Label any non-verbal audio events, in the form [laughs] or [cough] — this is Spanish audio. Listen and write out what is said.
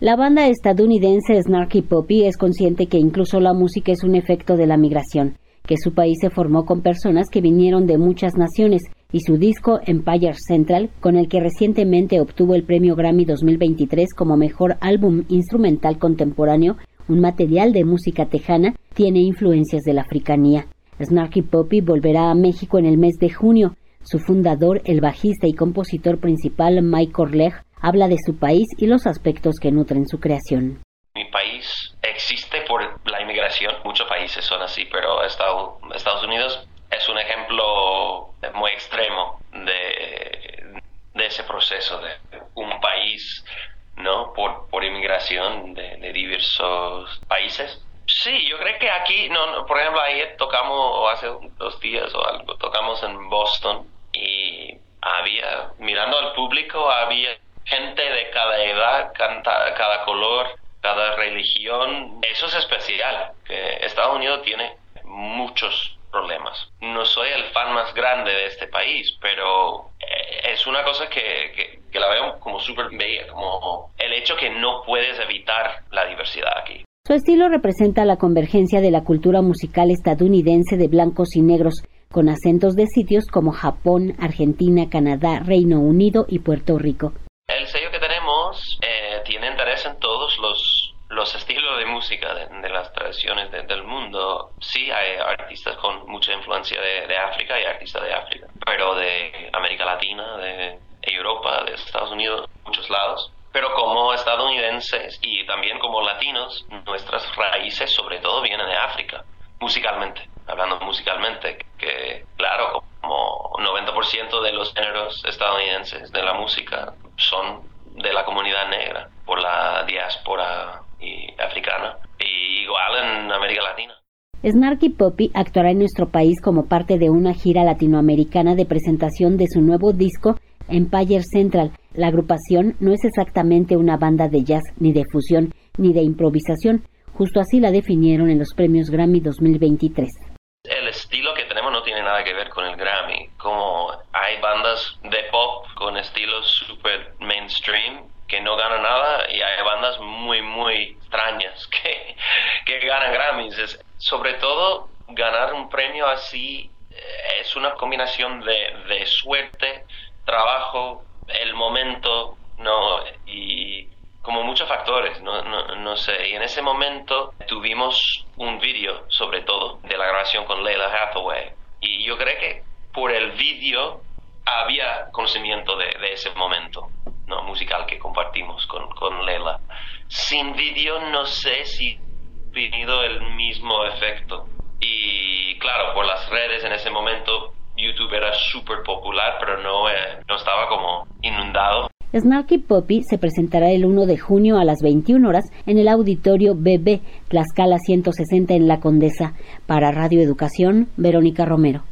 La banda estadounidense Snarky Poppy es consciente que incluso la música es un efecto de la migración, que su país se formó con personas que vinieron de muchas naciones y su disco Empire Central, con el que recientemente obtuvo el premio Grammy 2023 como mejor álbum instrumental contemporáneo, un material de música tejana, tiene influencias de la africanía. Snarky Poppy volverá a México en el mes de junio. Su fundador, el bajista y compositor principal Mike Orleg, habla de su país y los aspectos que nutren su creación. Mi país existe por la inmigración, muchos países son así, pero Estados Unidos es un ejemplo muy extremo de, de ese proceso de un país ¿no? por, por inmigración de, de diversos países. Sí, yo creo que aquí, no, por ejemplo, ayer tocamos, o hace dos días o algo, tocamos en Boston y había, mirando al público, había gente de cada edad, cada color, cada religión. Eso es especial, Estados Unidos tiene muchos problemas. No soy el fan más grande de este país, pero eh, es una cosa que, que, la veo como súper bella, como el hecho que no puedes evitar la diversidad aquí. Su estilo representa la convergencia de la cultura musical estadounidense de blancos y negros, con acentos de sitios como Japón, Argentina, Canadá, Reino Unido y Puerto Rico. El sello que tenemos en todos los, los estilos de música de, las tradiciones del mundo. Sí, hay artistas con mucha influencia de, África y artistas de África, pero de América Latina, de Europa, de Estados Unidos, muchos lados. Pero como estadounidenses y también como latinos, nuestras raíces sobre todo vienen de África, musicalmente, hablando musicalmente, que claro, como 90% de los géneros estadounidenses de la música son de la comunidad negra, por la diáspora africana, y igual en América Latina. Snarky Poppy actuará en nuestro país como parte de una gira latinoamericana de presentación de su nuevo disco Empire Central. La agrupación no es exactamente una banda de jazz, ni de fusión, ni de improvisación, justo así la definieron en los premios Grammy 2023 el estilo que tenemos no tiene nada que ver con el Grammy. Como hay bandas de pop con estilos super mainstream que no ganan nada y hay bandas muy, muy extrañas [laughs] que, que ganan Grammys. sobre todo, ganar un premio así eh, es una combinación de, de suerte, trabajo, el momento, ¿no? Y como muchos factores, no, no, no, sé. Y en ese momento tuvimos un vídeo, sobre todo, de la grabación con Leila Hathaway. Y yo creo que por el vídeo había conocimiento de, de, ese momento ¿no? musical que compartimos con, con Leila. Sin vídeo no sé si ha tenido el mismo efecto. Y claro, por las redes en ese momento YouTube era súper popular, pero no, eh, no estaba como inundado Snarky Poppy se presentará el 1 de junio a las 21 horas en el auditorio BB Tlaxcala 160 en La Condesa. Para Radio Educación, Verónica Romero.